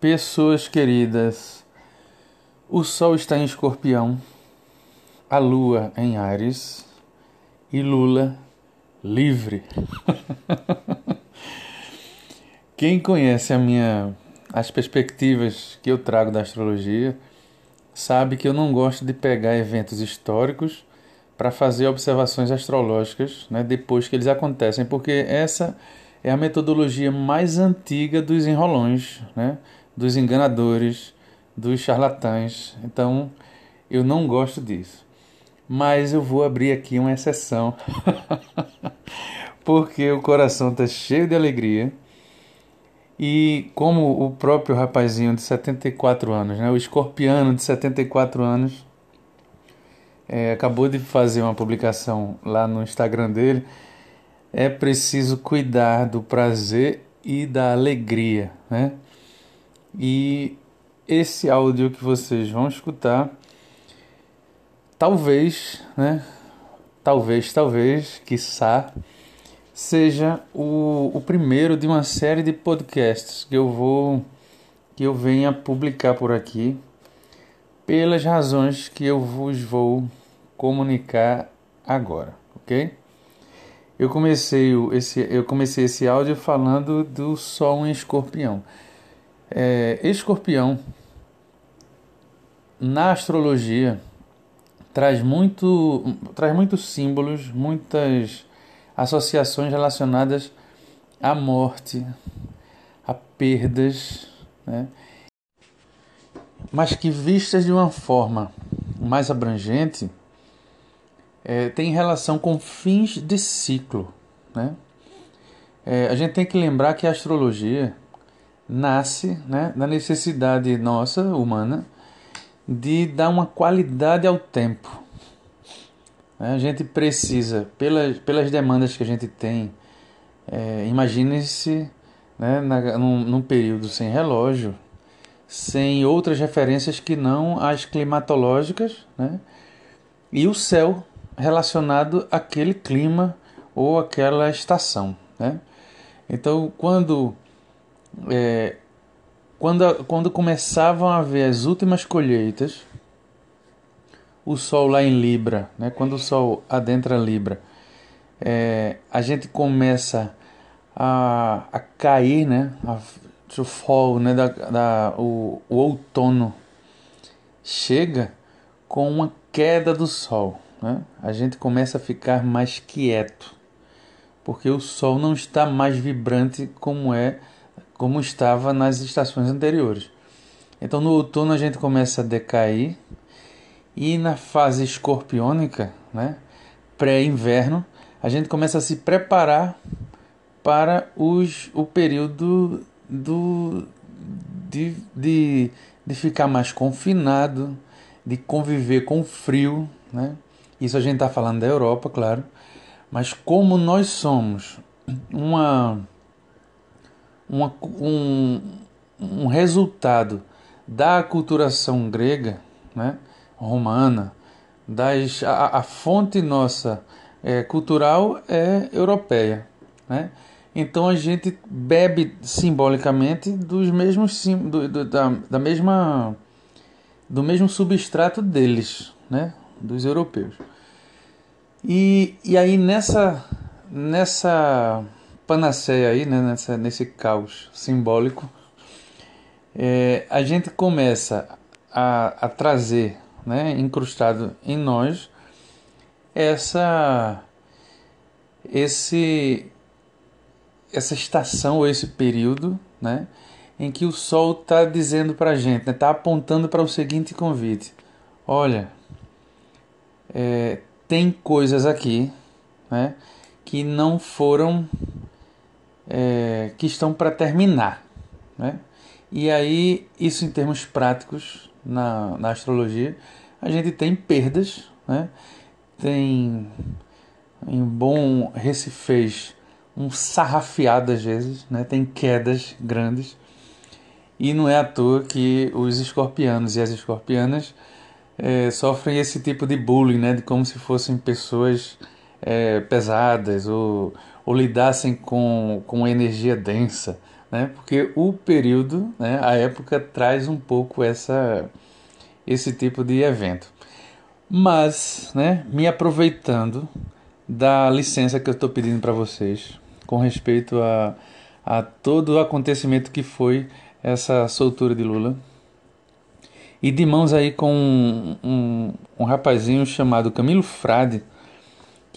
Pessoas queridas, o Sol está em Escorpião, a Lua em Ares e Lula livre. Quem conhece a minha as perspectivas que eu trago da astrologia sabe que eu não gosto de pegar eventos históricos para fazer observações astrológicas né, depois que eles acontecem, porque essa é a metodologia mais antiga dos enrolões, né? Dos enganadores, dos charlatães. Então, eu não gosto disso. Mas eu vou abrir aqui uma exceção, porque o coração está cheio de alegria. E como o próprio rapazinho de 74 anos, né, o escorpiano de 74 anos, é, acabou de fazer uma publicação lá no Instagram dele, é preciso cuidar do prazer e da alegria, né? E esse áudio que vocês vão escutar, talvez, né? Talvez, talvez, quiçá, seja o, o primeiro de uma série de podcasts que eu vou que eu venha publicar por aqui pelas razões que eu vos vou comunicar agora, ok? Eu comecei esse, eu comecei esse áudio falando do Sol em Escorpião. É, escorpião, na astrologia, traz, muito, traz muitos símbolos, muitas associações relacionadas à morte, a perdas, né? mas que vistas de uma forma mais abrangente, é, tem relação com fins de ciclo. Né? É, a gente tem que lembrar que a astrologia nasce né, da necessidade nossa, humana, de dar uma qualidade ao tempo. A gente precisa, pelas, pelas demandas que a gente tem, é, imagine-se né, num, num período sem relógio, sem outras referências que não as climatológicas, né, e o céu relacionado àquele clima ou àquela estação. Né? Então, quando é, quando, quando começavam a ver as últimas colheitas, o Sol lá em Libra, né? quando o Sol adentra Libra, é, a gente começa a, a cair, né? A, to fall, né? Da, da, o, o outono chega com uma queda do Sol. Né? A gente começa a ficar mais quieto, porque o Sol não está mais vibrante como é como estava nas estações anteriores. Então no outono a gente começa a decair e na fase escorpiônica, né, pré-inverno, a gente começa a se preparar para os, o período do, de, de, de ficar mais confinado, de conviver com frio. Né? Isso a gente está falando da Europa, claro. Mas como nós somos uma uma, um, um resultado da aculturação grega, né, romana, das, a, a fonte nossa é, cultural é europeia. Né? Então a gente bebe simbolicamente dos mesmos do, do, da, da mesma do mesmo substrato deles, né? dos europeus. E, e aí nessa nessa panaceia aí, né, nessa, nesse caos simbólico, é, a gente começa a, a trazer, né, incrustado em nós, essa, esse, essa estação ou esse período, né, em que o Sol está dizendo para a gente, está né, tá apontando para o seguinte convite: olha, é, tem coisas aqui, né, que não foram é, que estão para terminar. Né? E aí, isso em termos práticos na, na astrologia, a gente tem perdas, né? tem em bom recifês um sarrafiado às vezes, né? tem quedas grandes. E não é à toa que os escorpianos e as escorpianas é, sofrem esse tipo de bullying, né? de como se fossem pessoas é, pesadas ou ou lidassem com, com energia densa, né? Porque o período, né, a época traz um pouco essa esse tipo de evento. Mas, né, me aproveitando da licença que eu estou pedindo para vocês com respeito a, a todo o acontecimento que foi essa soltura de Lula. E de mãos aí com um, um, um rapazinho chamado Camilo Frade,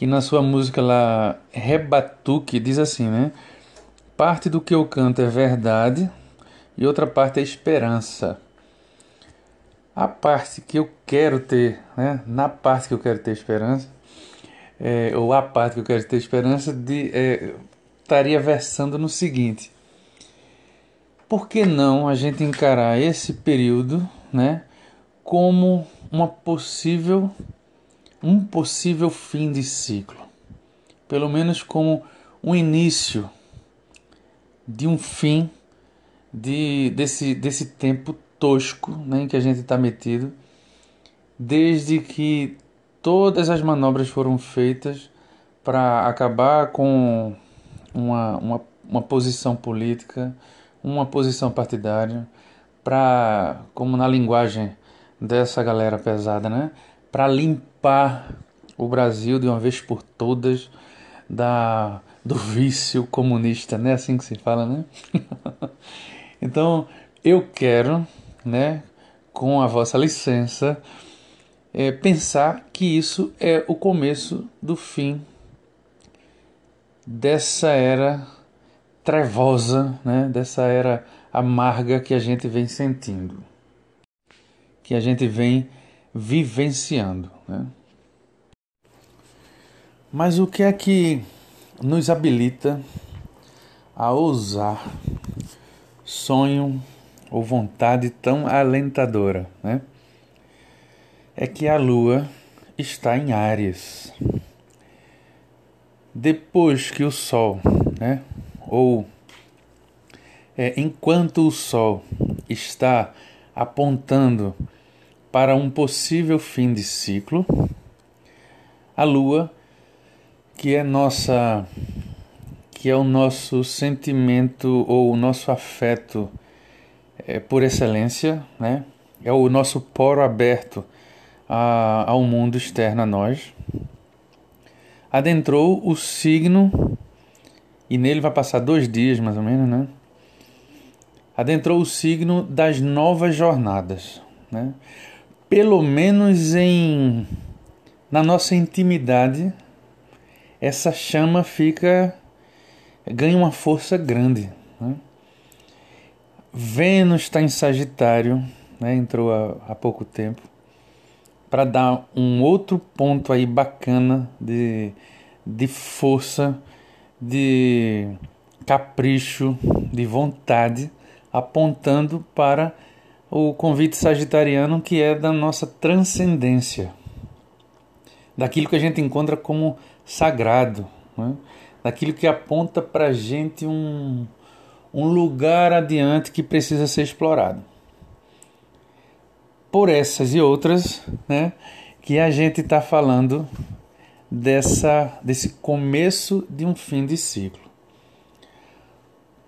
que na sua música lá, Rebatuque, diz assim, né? Parte do que eu canto é verdade e outra parte é esperança. A parte que eu quero ter, né? Na parte que eu quero ter esperança, é, ou a parte que eu quero ter esperança, de, é, estaria versando no seguinte: por que não a gente encarar esse período, né, como uma possível um possível fim de ciclo, pelo menos como um início de um fim de, desse, desse tempo tosco né, em que a gente está metido, desde que todas as manobras foram feitas para acabar com uma, uma, uma posição política, uma posição partidária, para, como na linguagem dessa galera pesada, né, para limpar o Brasil de uma vez por todas da do vício comunista, né? Assim que se fala, né? então, eu quero, né, com a vossa licença, é, pensar que isso é o começo do fim dessa era trevosa, né? Dessa era amarga que a gente vem sentindo, que a gente vem vivenciando, né? Mas o que é que nos habilita a ousar sonho ou vontade tão alentadora, né? É que a lua está em Áries. Depois que o sol, né? Ou é, enquanto o sol está apontando para um possível fim de ciclo, a lua que é nossa que é o nosso sentimento ou o nosso afeto é, por excelência, né? É o nosso poro aberto a, ao mundo externo a nós. Adentrou o signo e nele vai passar dois dias mais ou menos, né? Adentrou o signo das novas jornadas, né? Pelo menos em na nossa intimidade essa chama fica ganha uma força grande. Né? Vênus está em Sagitário, né? entrou há, há pouco tempo, para dar um outro ponto aí bacana de, de força, de capricho, de vontade, apontando para o convite sagitariano que é da nossa transcendência, daquilo que a gente encontra como sagrado, né? daquilo que aponta para a gente um, um lugar adiante que precisa ser explorado. Por essas e outras, né, que a gente está falando dessa, desse começo de um fim de ciclo.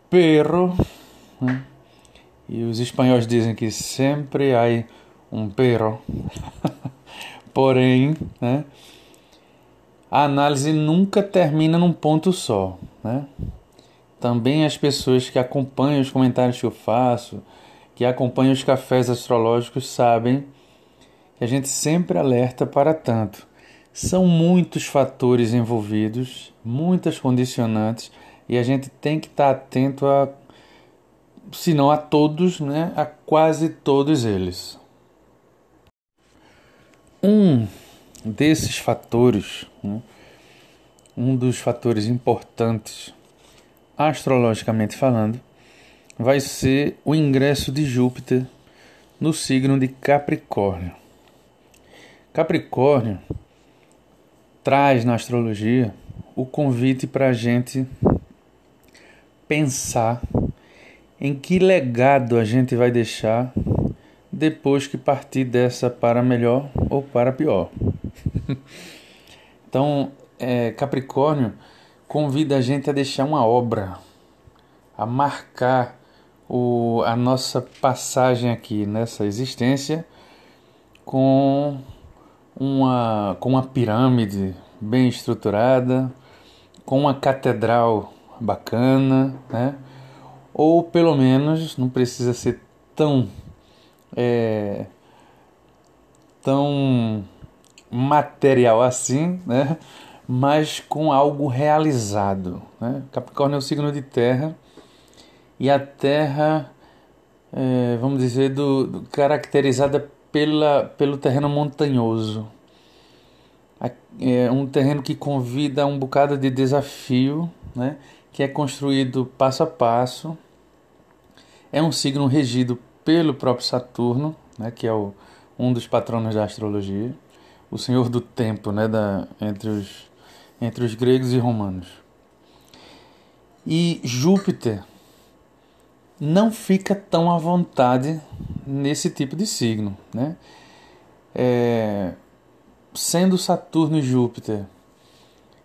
Pero, né, e os espanhóis dizem que sempre há um pero, porém, né, a análise nunca termina num ponto só. Né? Também as pessoas que acompanham os comentários que eu faço, que acompanham os cafés astrológicos, sabem que a gente sempre alerta para tanto. São muitos fatores envolvidos, muitas condicionantes, e a gente tem que estar atento a, se não a todos, né, a quase todos eles. Um desses fatores, né, um dos fatores importantes, astrologicamente falando, vai ser o ingresso de Júpiter no signo de Capricórnio. Capricórnio traz na astrologia o convite para a gente pensar em que legado a gente vai deixar depois que partir dessa para melhor ou para pior. então, é, Capricórnio convida a gente a deixar uma obra, a marcar o, a nossa passagem aqui nessa existência com uma, com uma pirâmide bem estruturada, com uma catedral bacana, né? Ou pelo menos não precisa ser tão é, tão material assim, né? mas com algo realizado. Né? Capricórnio é o signo de terra e a terra, é, vamos dizer, do, do, caracterizada pela, pelo terreno montanhoso. É um terreno que convida a um bocado de desafio, né? que é construído passo a passo. É um signo regido pelo próprio Saturno, né? que é o, um dos patronos da astrologia, o senhor do tempo né? da, entre, os, entre os gregos e romanos. E Júpiter não fica tão à vontade nesse tipo de signo, né? É, sendo Saturno e Júpiter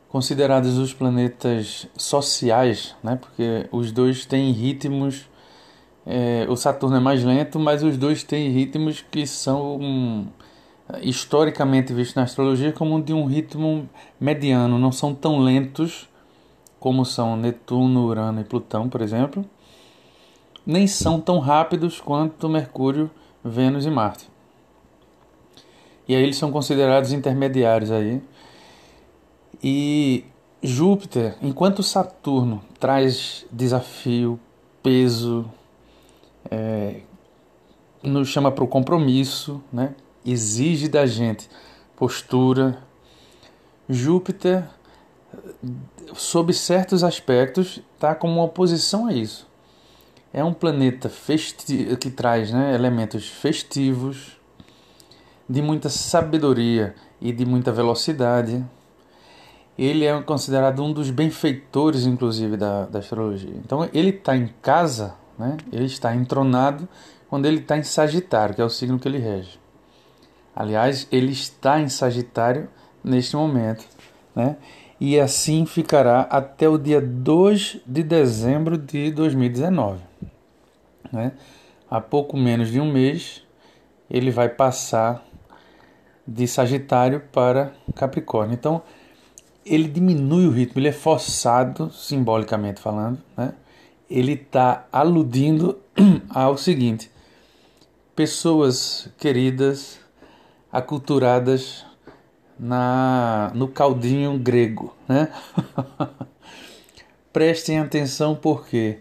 considerados os planetas sociais, né? Porque os dois têm ritmos. É, o Saturno é mais lento, mas os dois têm ritmos que são um, historicamente vistos na astrologia como de um ritmo mediano, não são tão lentos como são Netuno, Urano e Plutão, por exemplo nem são tão rápidos quanto Mercúrio, Vênus e Marte. E aí eles são considerados intermediários aí. E Júpiter, enquanto Saturno traz desafio, peso, é, nos chama para o compromisso, né? exige da gente postura. Júpiter, sob certos aspectos, está como uma oposição a isso. É um planeta festi que traz né, elementos festivos, de muita sabedoria e de muita velocidade. Ele é considerado um dos benfeitores, inclusive, da, da astrologia. Então, ele está em casa, né? ele está entronado quando ele está em Sagitário, que é o signo que ele rege. Aliás, ele está em Sagitário neste momento. Né? E assim ficará até o dia 2 de dezembro de 2019 né? há pouco menos de um mês, ele vai passar de Sagitário para Capricórnio. Então, ele diminui o ritmo, ele é forçado, simbolicamente falando, né? Ele está aludindo ao seguinte: pessoas queridas, aculturadas na, no caldinho grego. Né? Prestem atenção porque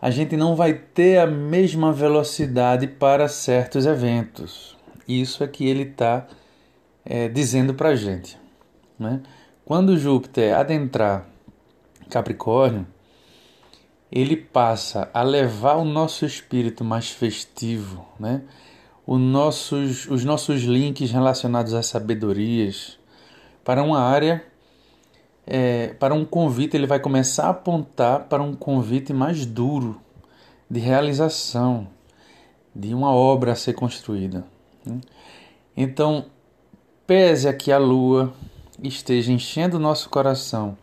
a gente não vai ter a mesma velocidade para certos eventos. Isso é que ele está é, dizendo para a gente. Né? Quando Júpiter adentrar Capricórnio, ele passa a levar o nosso espírito mais festivo, né? os, nossos, os nossos links relacionados às sabedorias, para uma área é, para um convite, ele vai começar a apontar para um convite mais duro de realização de uma obra a ser construída. Né? Então, pese a que a lua esteja enchendo o nosso coração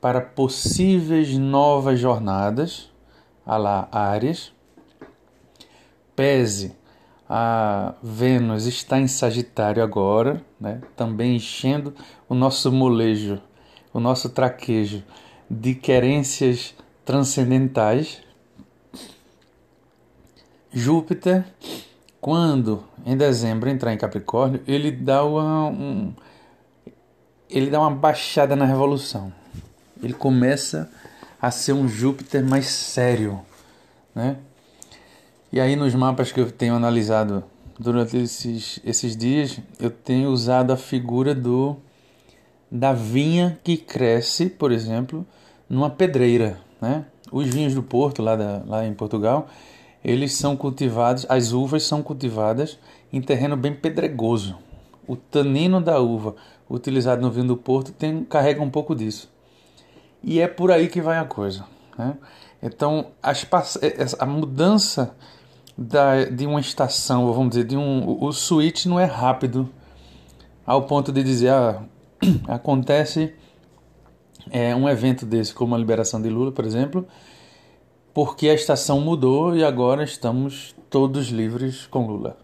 para possíveis novas jornadas, a lá Áries, pese a Vênus está em Sagitário agora, né? também enchendo o nosso molejo o nosso traquejo de querências transcendentais, Júpiter, quando em dezembro entrar em Capricórnio, ele dá uma, um, ele dá uma baixada na revolução. Ele começa a ser um Júpiter mais sério, né? E aí nos mapas que eu tenho analisado durante esses, esses dias, eu tenho usado a figura do da vinha que cresce, por exemplo, numa pedreira. Né? Os vinhos do Porto, lá, da, lá em Portugal, eles são cultivados, as uvas são cultivadas em terreno bem pedregoso. O tanino da uva utilizado no vinho do Porto tem, carrega um pouco disso. E é por aí que vai a coisa. Né? Então, as, a mudança da, de uma estação, vamos dizer, de um, o switch não é rápido ao ponto de dizer, ah, acontece é, um evento desse, como a liberação de Lula, por exemplo, porque a estação mudou e agora estamos todos livres com Lula.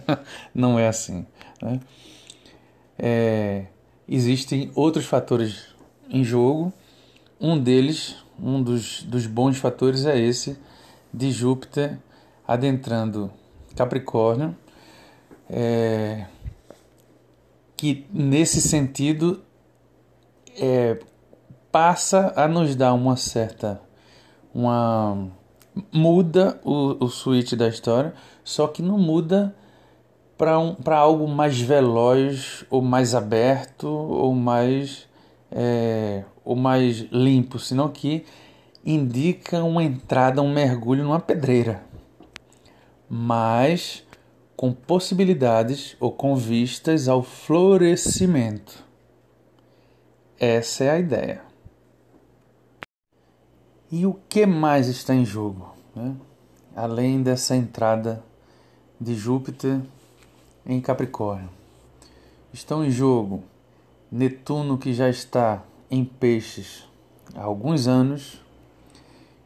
Não é assim. Né? É, existem outros fatores em jogo. Um deles, um dos, dos bons fatores é esse de Júpiter adentrando Capricórnio, é, que nesse sentido é, passa a nos dar uma certa uma muda o, o switch da história, só que não muda para um, algo mais veloz ou mais aberto ou mais é, ou mais limpo, senão que indica uma entrada, um mergulho numa pedreira, mas com possibilidades ou com vistas ao florescimento. Essa é a ideia. E o que mais está em jogo? Né? Além dessa entrada de Júpiter em Capricórnio. Estão em jogo Netuno, que já está em Peixes há alguns anos.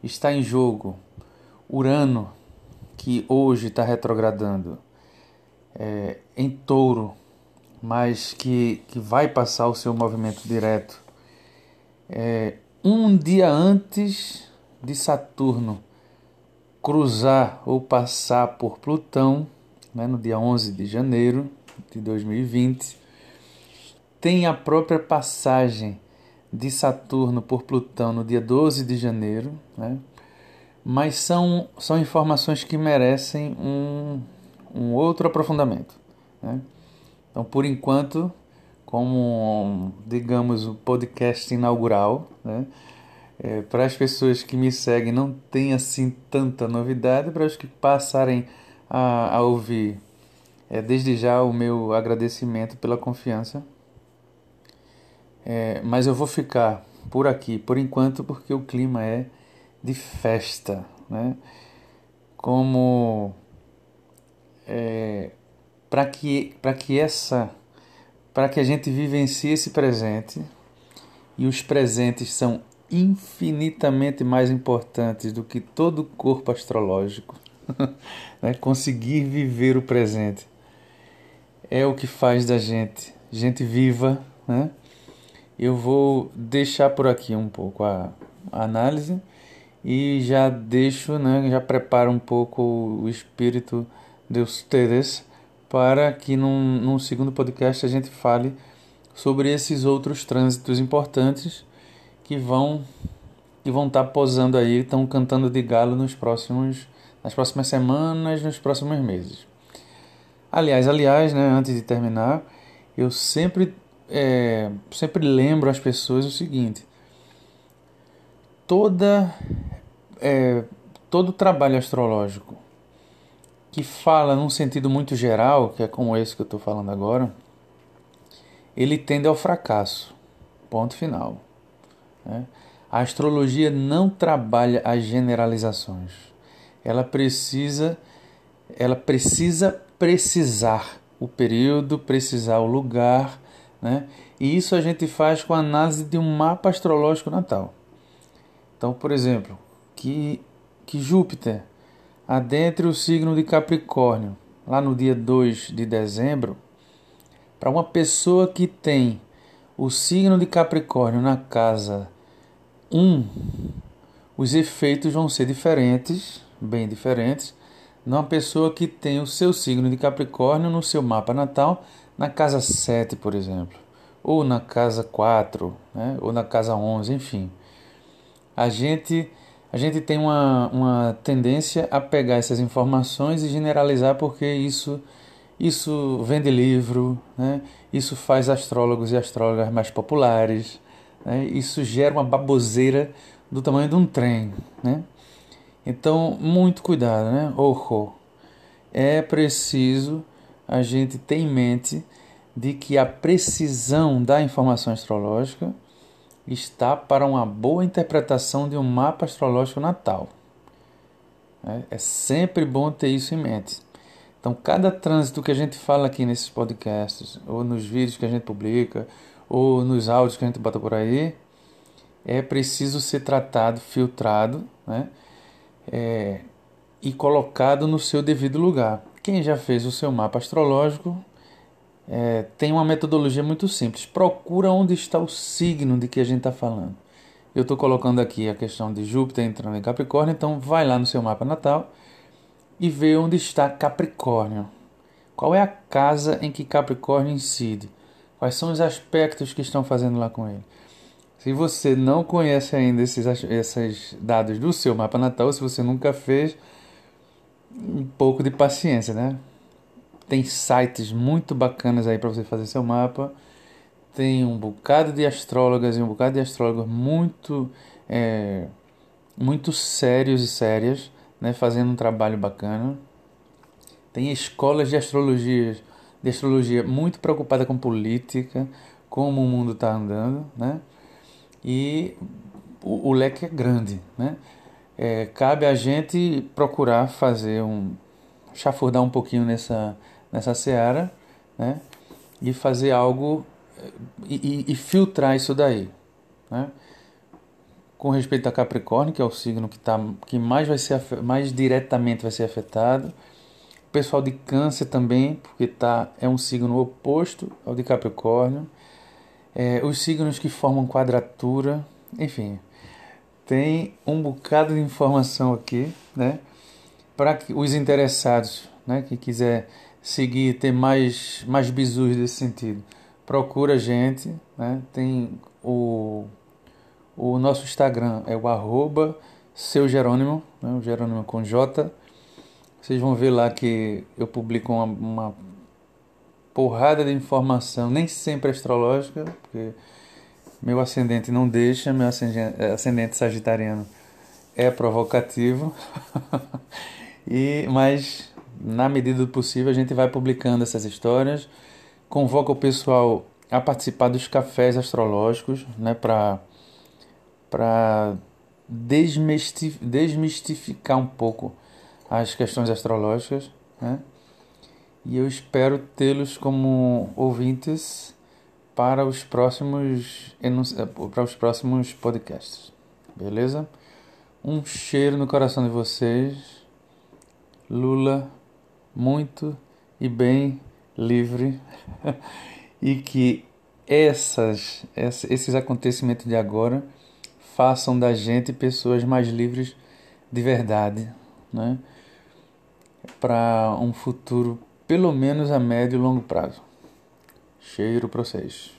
Está em jogo Urano, que hoje está retrogradando é, em Touro, mas que, que vai passar o seu movimento direto. É, um dia antes de Saturno cruzar ou passar por Plutão, né, no dia 11 de janeiro de 2020, tem a própria passagem de Saturno por Plutão no dia 12 de janeiro, né? mas são, são informações que merecem um, um outro aprofundamento. Né? Então, por enquanto, como, digamos, o podcast inaugural, né? É, para as pessoas que me seguem não tem assim tanta novidade, para os que passarem a, a ouvir, é, desde já o meu agradecimento pela confiança. É, mas eu vou ficar por aqui, por enquanto, porque o clima é de festa, né? Como é, para que para que essa para que a gente vivencie esse presente e os presentes são infinitamente mais importantes do que todo corpo astrológico. né? Conseguir viver o presente é o que faz da gente gente viva, né? Eu vou deixar por aqui um pouco a, análise e já deixo, né, já preparo um pouco o espírito de vocês para que num, num segundo podcast a gente fale sobre esses outros trânsitos importantes que vão que vão estar tá posando aí, estão cantando de galo nos próximos nas próximas semanas, nos próximos meses. Aliás, aliás, né, antes de terminar, eu sempre é, sempre lembro às pessoas o seguinte: toda é, todo trabalho astrológico que fala num sentido muito geral, que é como esse que eu estou falando agora, ele tende ao fracasso. Ponto final. Né? A astrologia não trabalha as generalizações. Ela precisa, ela precisa precisar o período, precisar o lugar, né? E isso a gente faz com a análise de um mapa astrológico natal. Então, por exemplo, que, que Júpiter adentre o signo de Capricórnio, lá no dia 2 de dezembro, para uma pessoa que tem o signo de Capricórnio na casa 1, os efeitos vão ser diferentes, bem diferentes, numa pessoa que tem o seu signo de Capricórnio no seu mapa natal, na casa 7, por exemplo, ou na casa 4, né? ou na casa 11, enfim. A gente, a gente tem uma, uma tendência a pegar essas informações e generalizar porque isso, isso vende livro, né? isso faz astrólogos e astrólogas mais populares, né? isso gera uma baboseira do tamanho de um trem. Né? Então, muito cuidado, né? Ojo. É preciso a gente ter em mente de que a precisão da informação astrológica está para uma boa interpretação de um mapa astrológico natal. É, é sempre bom ter isso em mente. Então, cada trânsito que a gente fala aqui nesses podcasts, ou nos vídeos que a gente publica, ou nos áudios que a gente bota por aí, é preciso ser tratado, filtrado, né? é, e colocado no seu devido lugar. Quem já fez o seu mapa astrológico é, tem uma metodologia muito simples. Procura onde está o signo de que a gente está falando. Eu estou colocando aqui a questão de Júpiter entrando em Capricórnio, então vai lá no seu mapa natal e vê onde está Capricórnio. Qual é a casa em que Capricórnio incide? Quais são os aspectos que estão fazendo lá com ele? Se você não conhece ainda esses, esses dados do seu mapa natal, se você nunca fez, um pouco de paciência, né? Tem sites muito bacanas aí para você fazer seu mapa. Tem um bocado de astrólogas e um bocado de astrólogos muito, é, muito sérios e sérias, né? Fazendo um trabalho bacana. Tem escolas de astrologia, de astrologia muito preocupada com política, como o mundo está andando, né? E o, o leque é grande, né? É, cabe a gente procurar fazer um chafurdar um pouquinho nessa nessa seara, né? E fazer algo e, e, e filtrar isso daí, né? Com respeito a Capricórnio, que é o signo que tá que mais vai ser mais diretamente vai ser afetado. O pessoal de Câncer também, porque tá é um signo oposto ao de Capricórnio. É, os signos que formam quadratura, enfim, tem um bocado de informação aqui, né? Para os interessados, né, que quiser seguir, ter mais mais bizus desse sentido, procura a gente, né? Tem o o nosso Instagram é o arroba seu Jerônimo, né? o Jerônimo com J. Vocês vão ver lá que eu publico uma, uma porrada de informação, nem sempre astrológica, porque meu ascendente não deixa, meu ascendente, ascendente sagitariano é provocativo. e mas na medida do possível a gente vai publicando essas histórias, convoca o pessoal a participar dos cafés astrológicos, né, para para desmistificar um pouco as questões astrológicas, né? E eu espero tê-los como ouvintes para os próximos eh, para os próximos podcasts. Beleza? Um cheiro no coração de vocês. Lula muito e bem livre e que essas esses acontecimentos de agora façam da gente pessoas mais livres de verdade, né? Para um futuro pelo menos a médio e longo prazo. Cheiro para vocês.